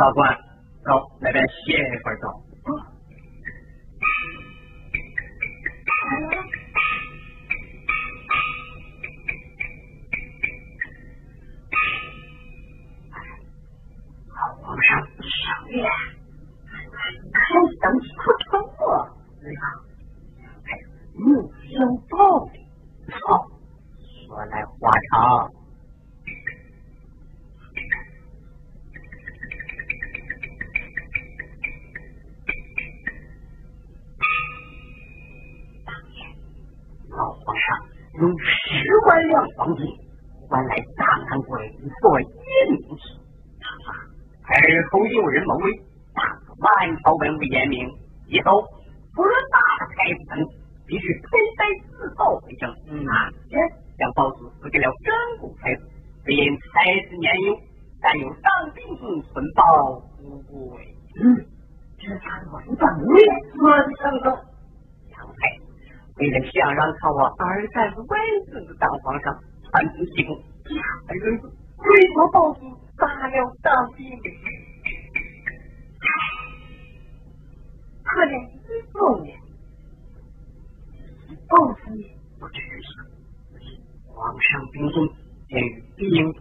超过，够那边谢一会儿。and being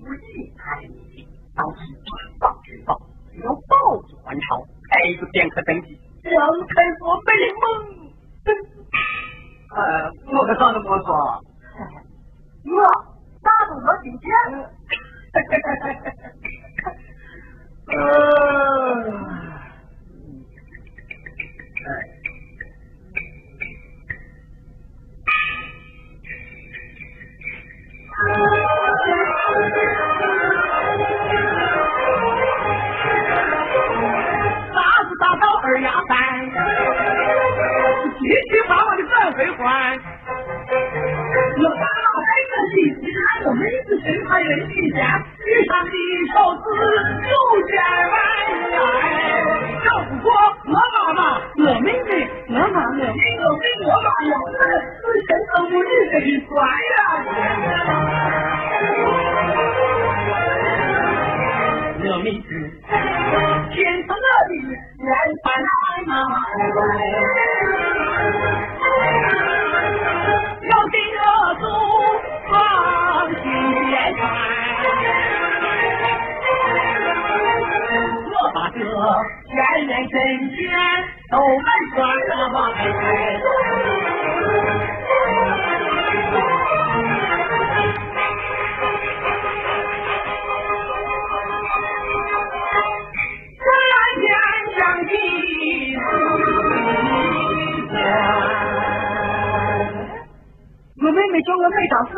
我妹妹教我妹打字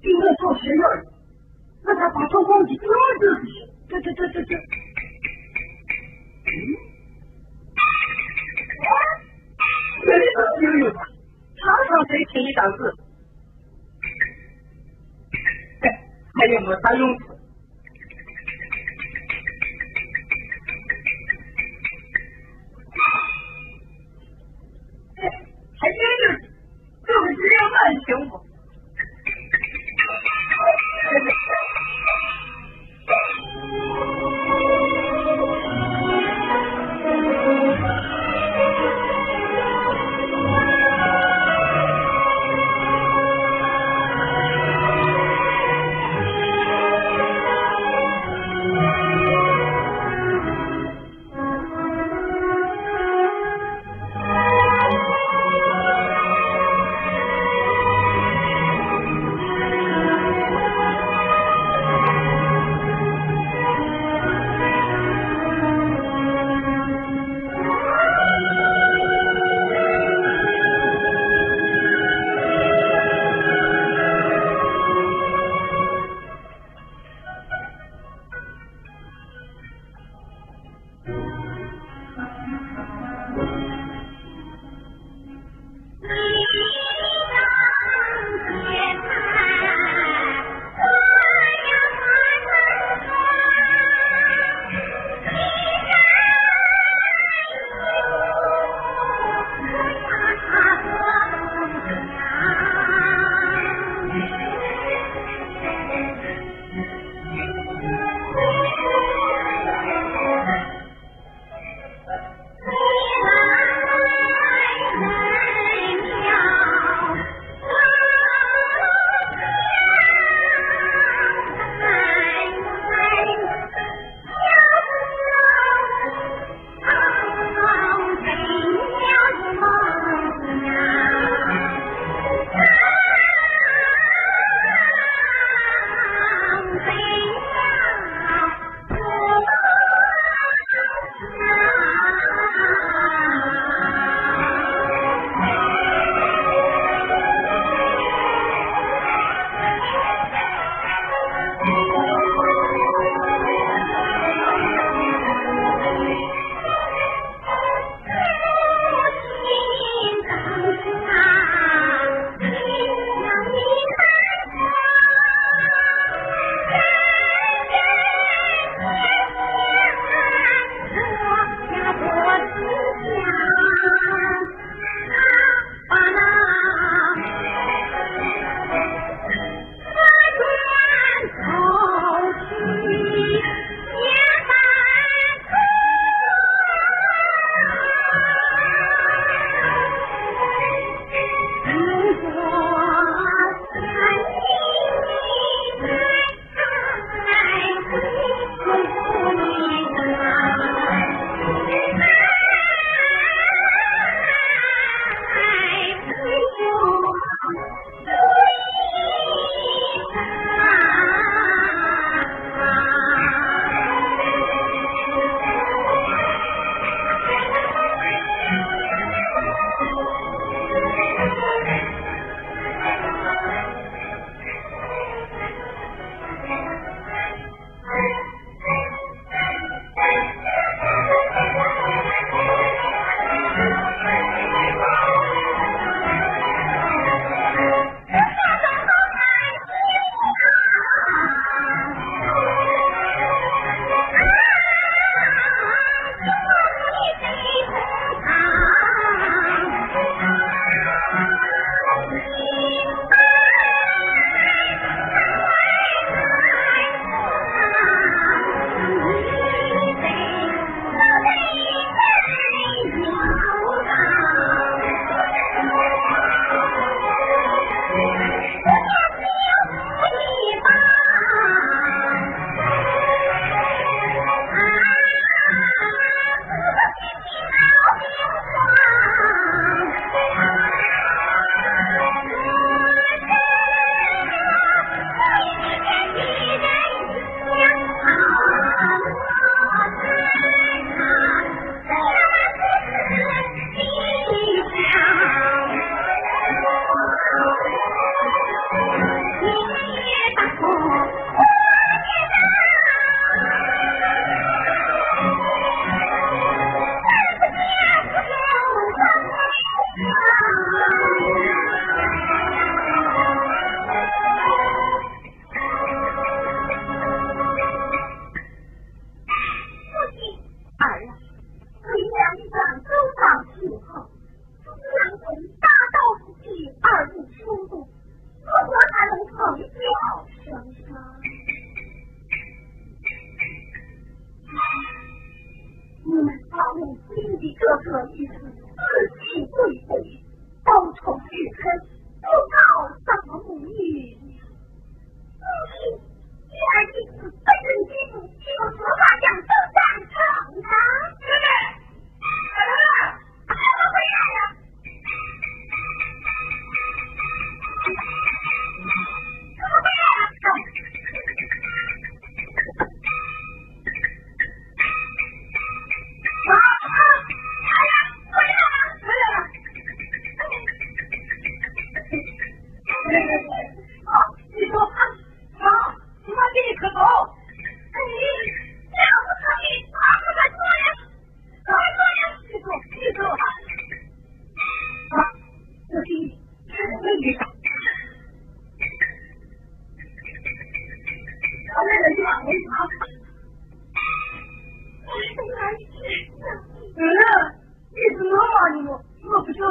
就是做实验让她把错忘记丢了自这这这这这。嗯。谁这里头的常常谁请你打字？还有没啥用？处很幸福。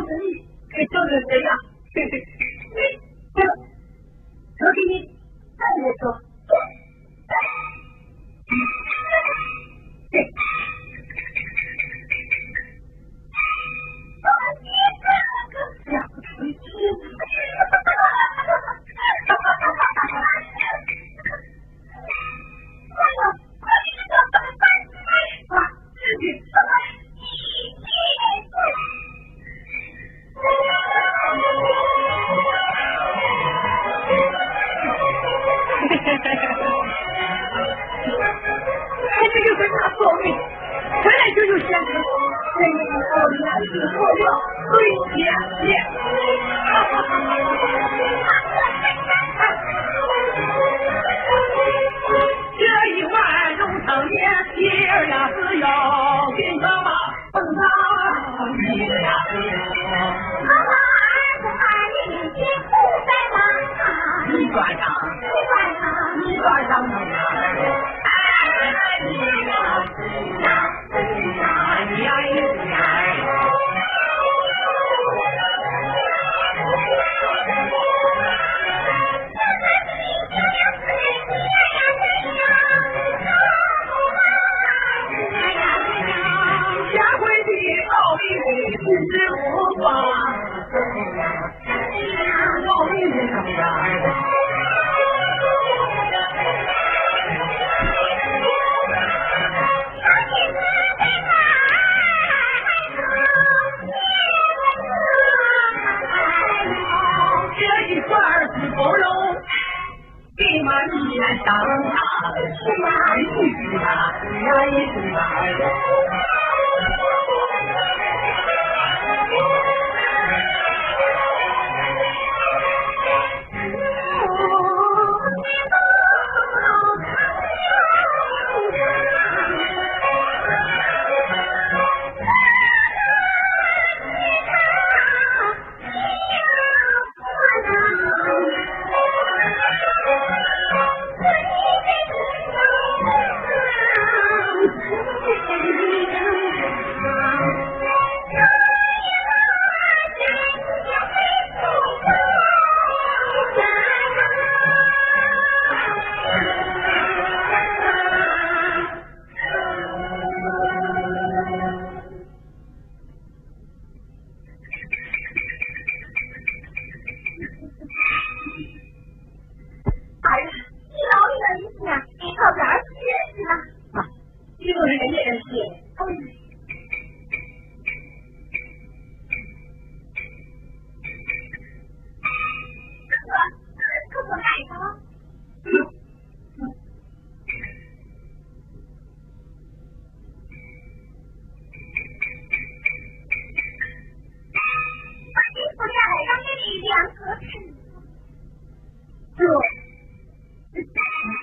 ずに、決勝ずって、で、時に、でしょう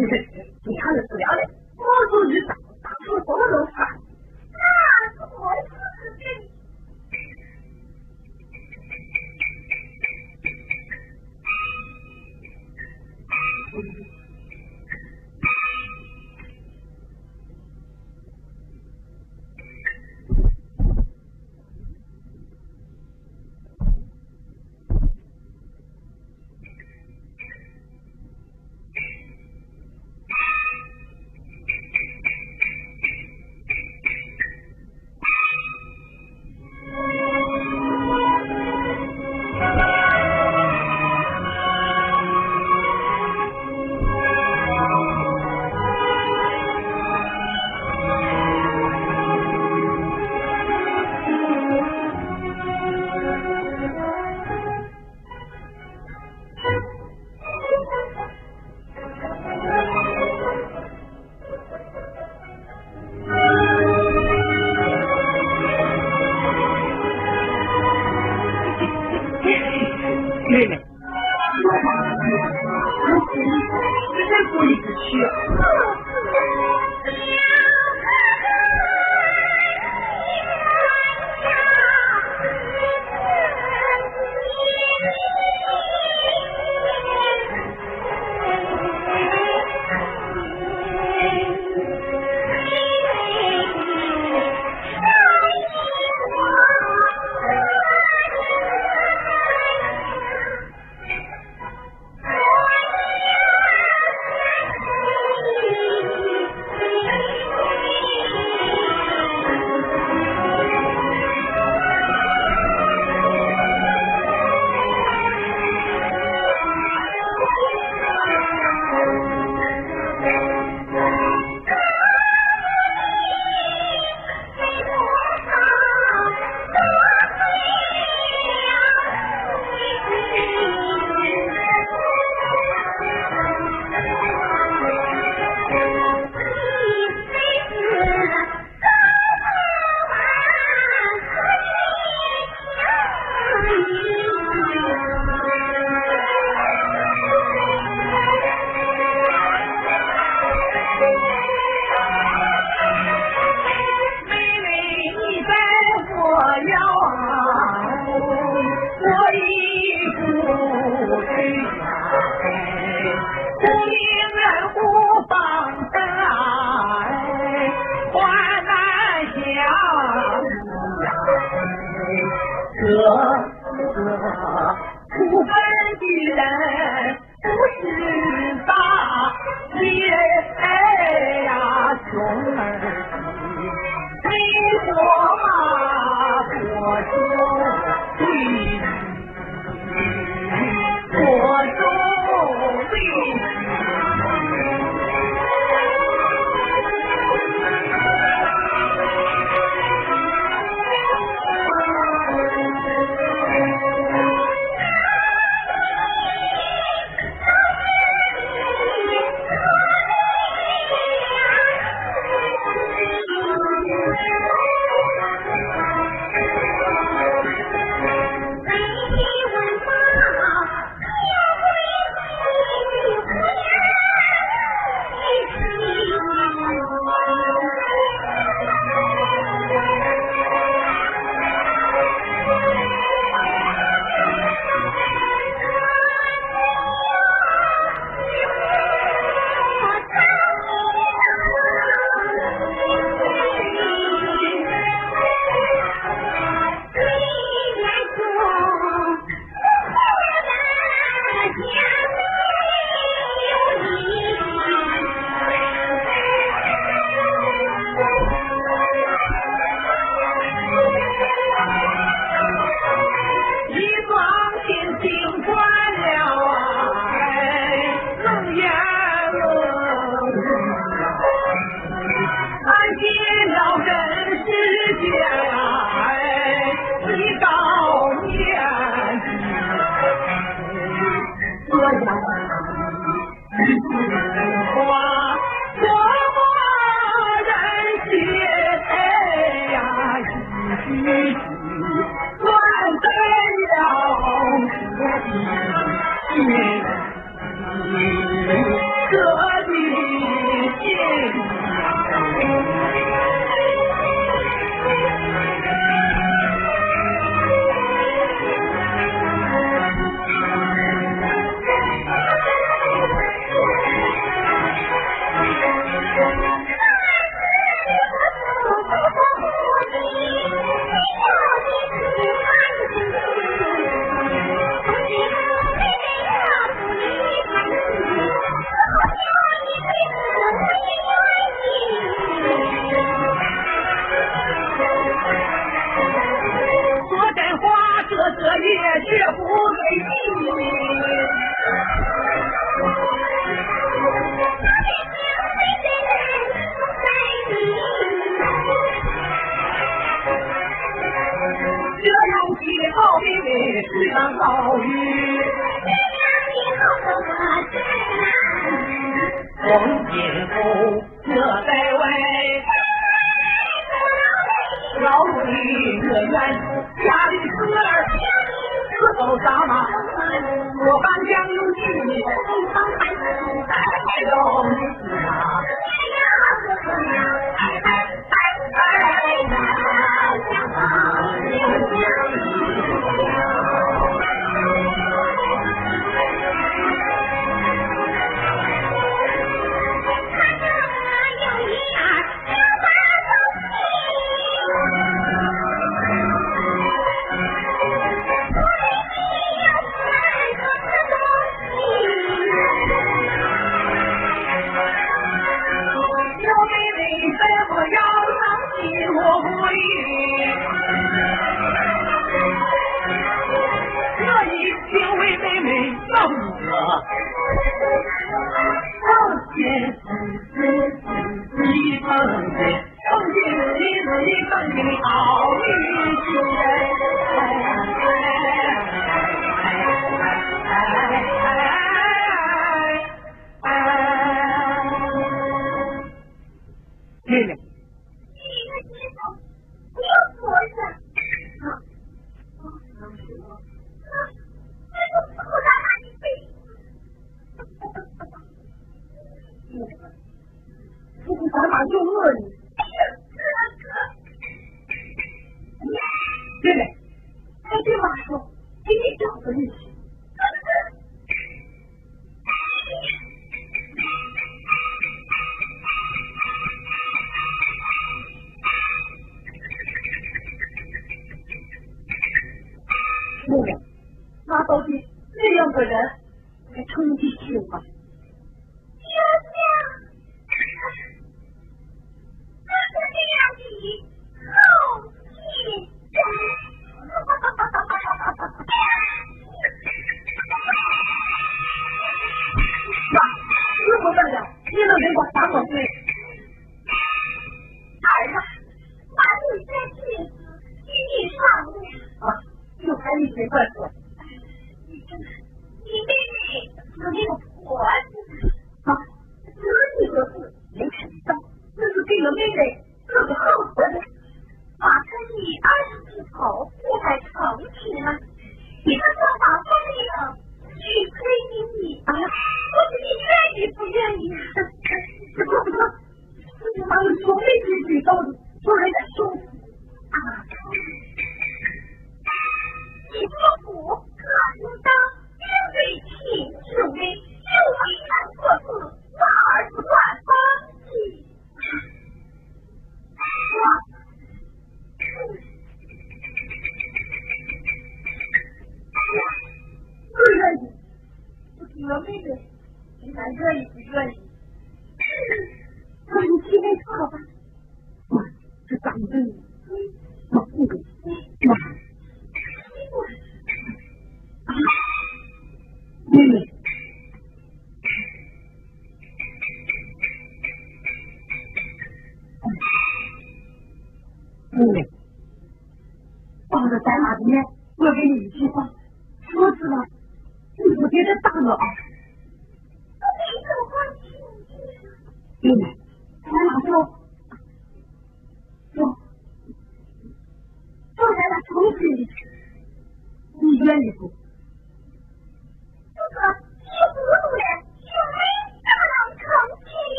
你看这治疗的，我都是啥？一起过去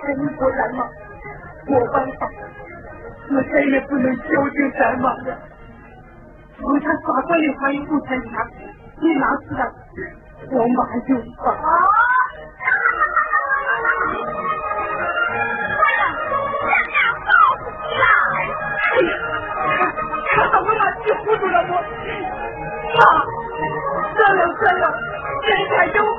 不得一人不然吗？我办法，我再也不能孝敬咱妈了。从他耍过的话也不参加，你拿出来？我马就发。看到我把你糊涂了我，妈，算了算了，人家有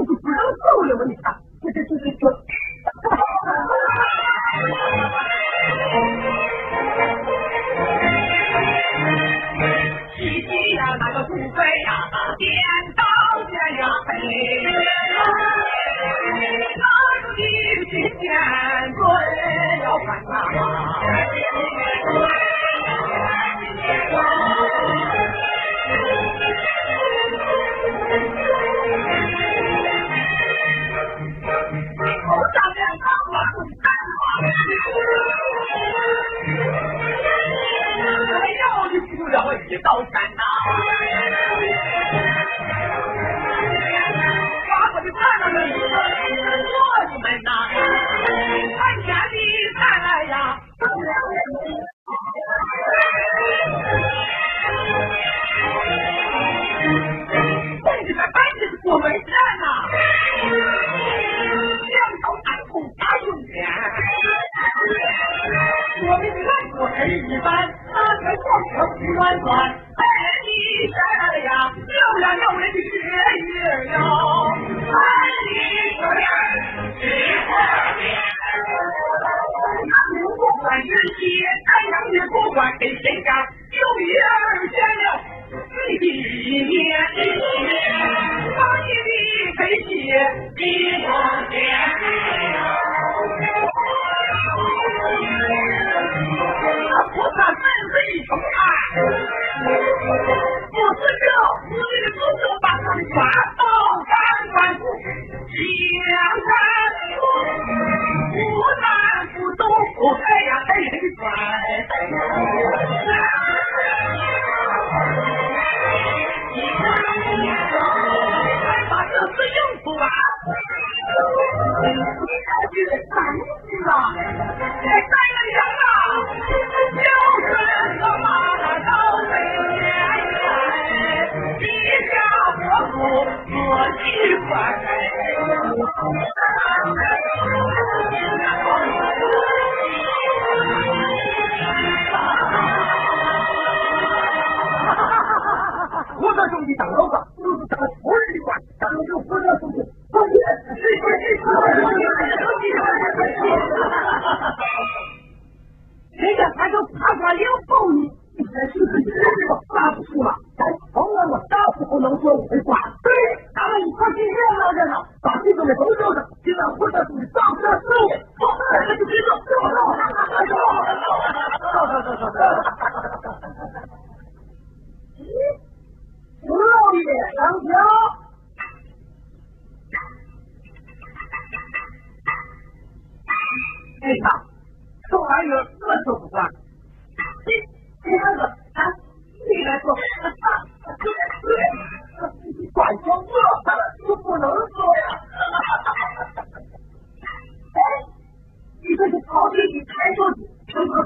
你我见了。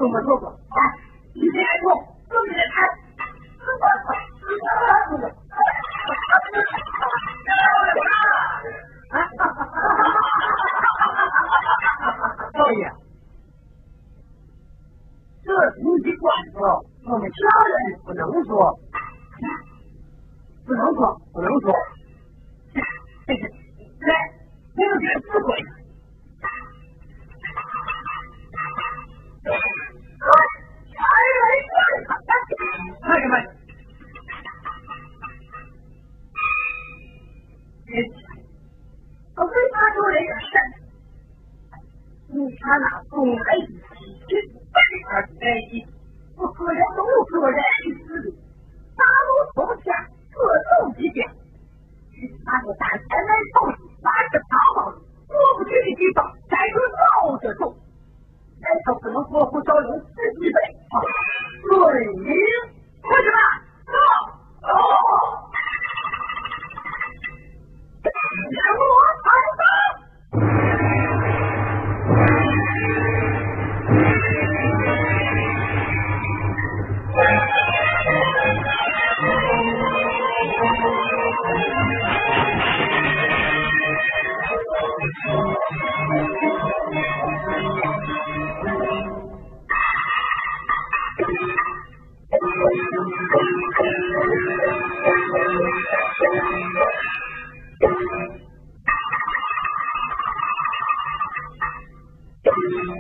你们做过。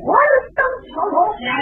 我就是当桥头，你还。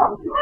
Yeah.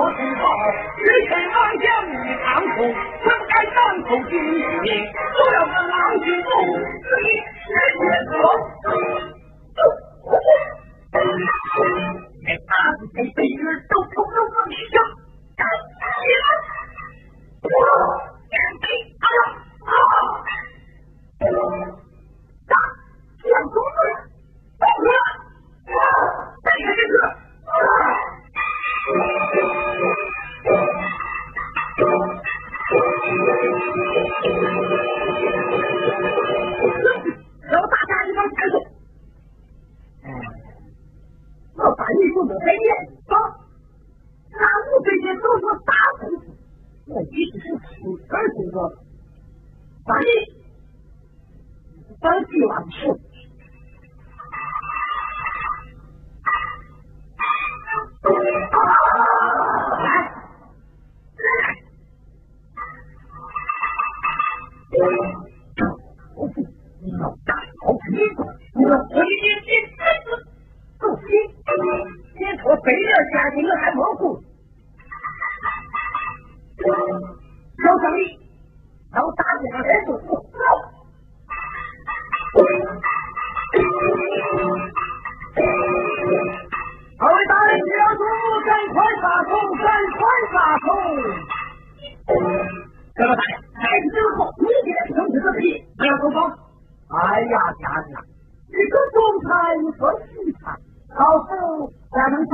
我同报，与谁忘乡与长空？亏不干当头君一你，做了个狼心狗肺、人情。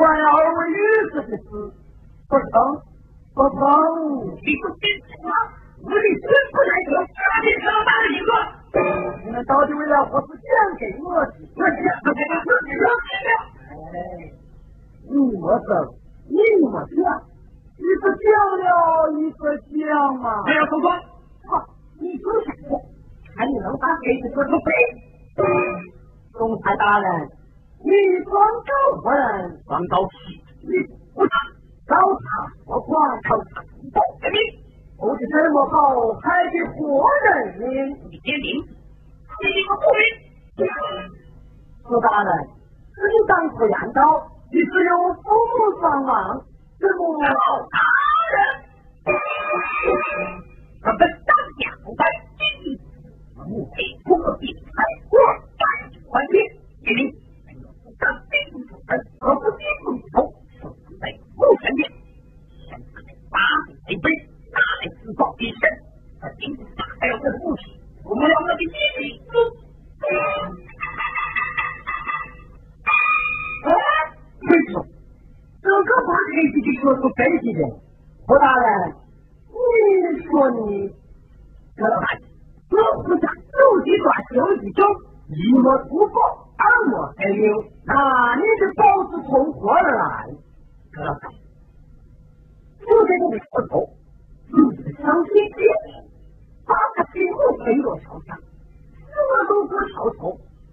मैं और बताओ बताओ बताओ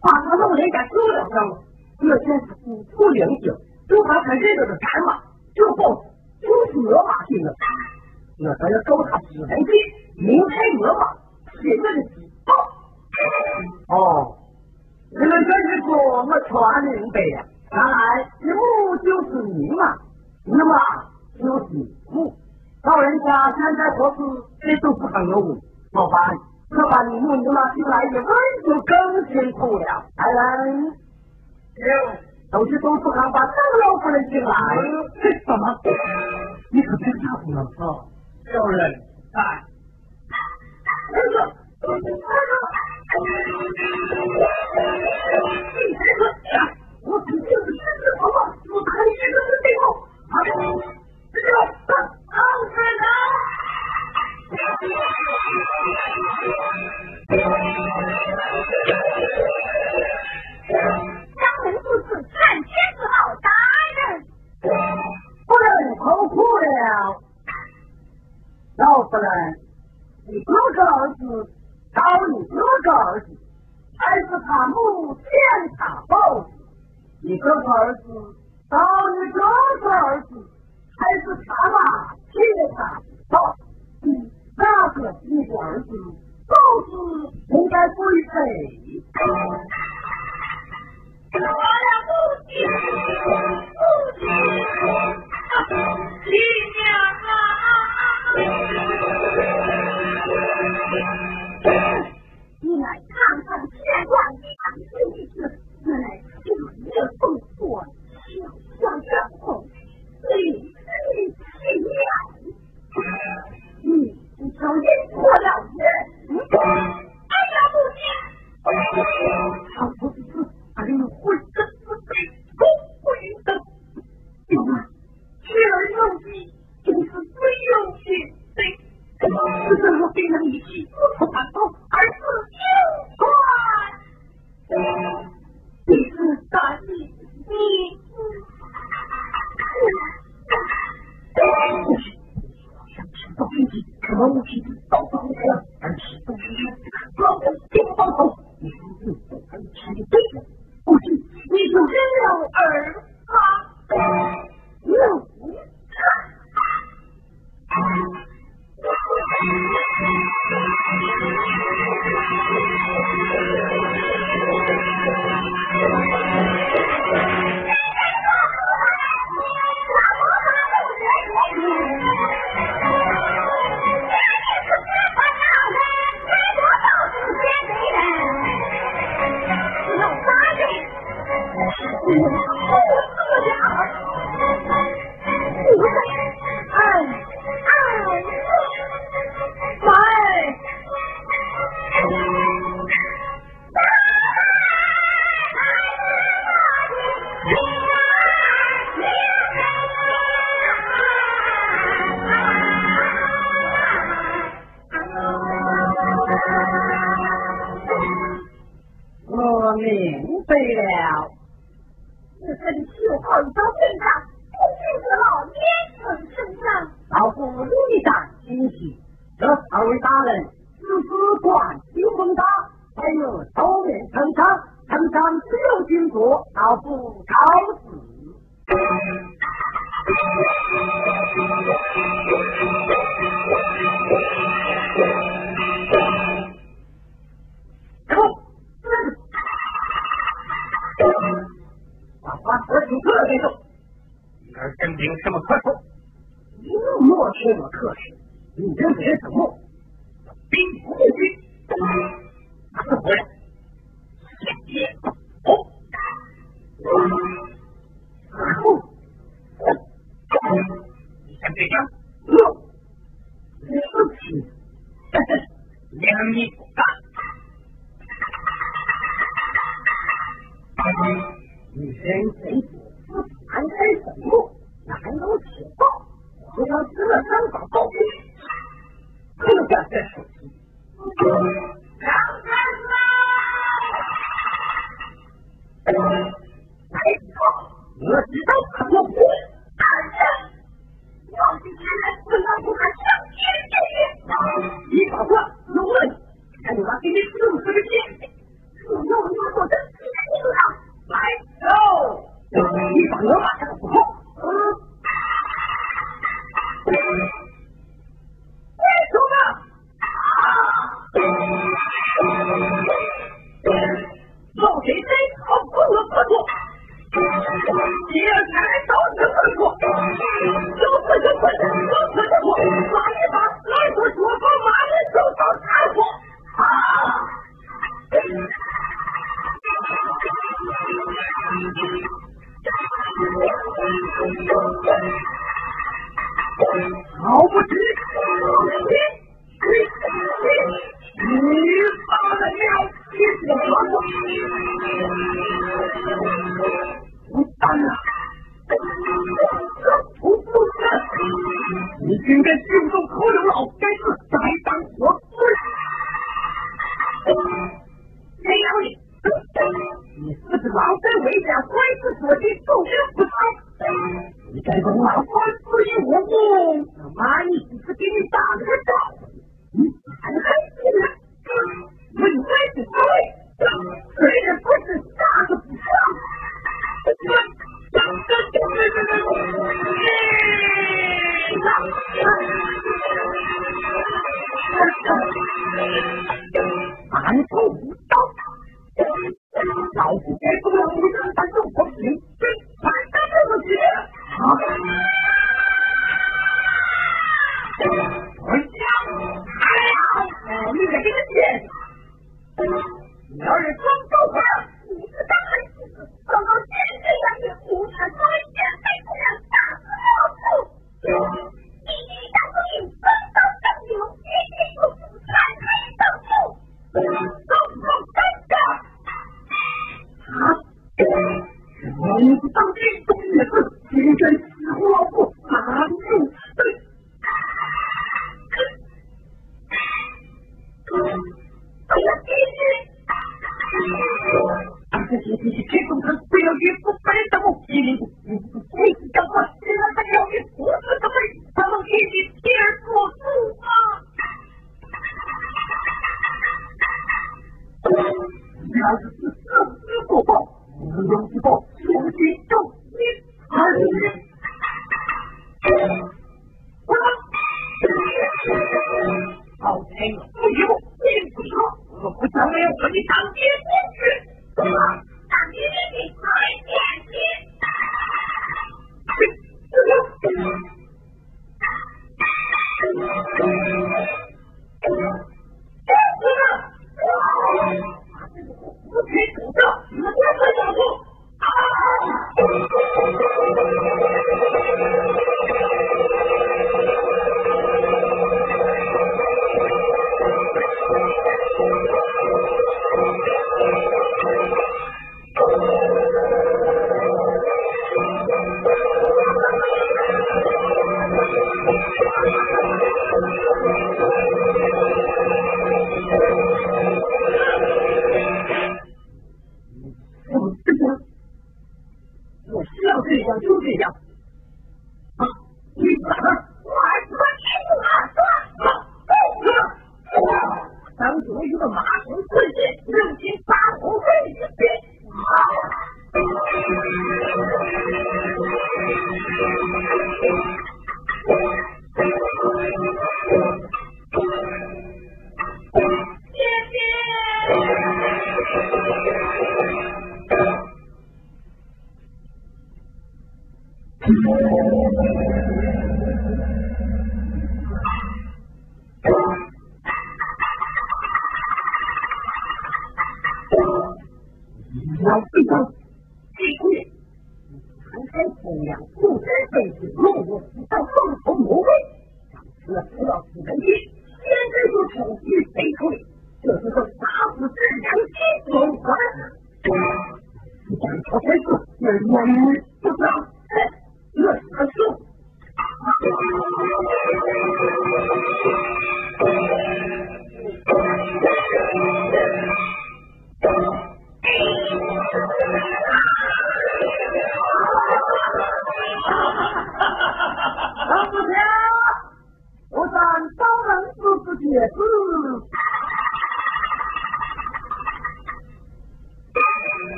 把他老人家救了上了我就是五不灵性就他才认得是干嘛就后就是我马进的我咱要告他指纹的明牌我马写我的举报？哦你们这一说我全明白呀原来一幕就是你嘛那嘛就是你。老人家现在说是这都不喊我老板我看你这个是谁好？啊，这个上上山张门父子看天子好大人，夫人口苦了，老夫人，你有个儿子，找你哥哥儿子，还是他母欠他报子？你哥哥儿子找你哥哥儿子，还是他妈欠他报？哪个是你的儿子？报子不该归谁？我的父亲，父亲，亲娘啊！了，这身绣好一招身上，不愧是老年人身上？老夫理当欣喜。这二位大人只是关系宏大，还有手面呈上，呈上只有金国，老夫告辞。话说清楚了再说。你跟真凭什么可说？你莫缺我特使，你认为什么？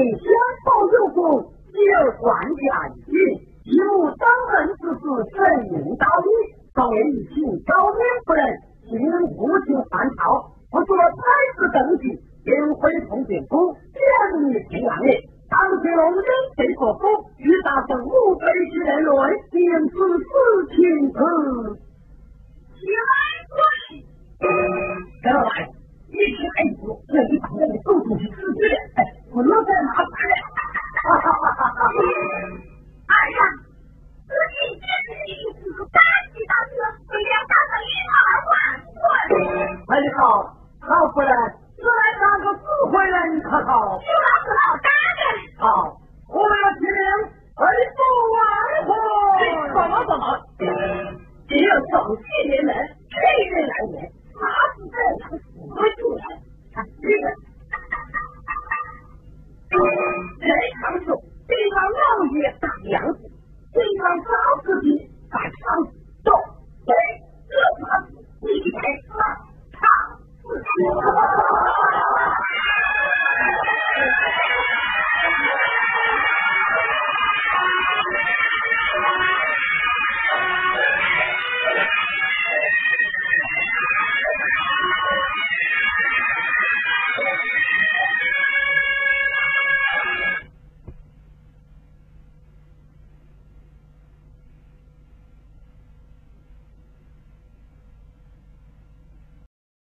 用相报有功，继而管家一，一路当门之事，镇勇大义。当年一起高明夫人任父亲犯朝，不做太子登基，因恢从进宫，建立平安业。当今龙人谁做夫？欲大圣无非是人伦，便是四亲子。起来，跪！来。一起来一组这一把这个狗东西世哎不能再麻烦了哈哈哈哈哈哎呀自己见识一次大吉大车每家早上一跑而晚过很好老夫人出来当个智慧人可好就老子老大的好我们要听儿子王红怎么怎么只有手气连人气运来源啥子人长寿地方冒雨打粮食地方做自己把枪都这房子必须得说唱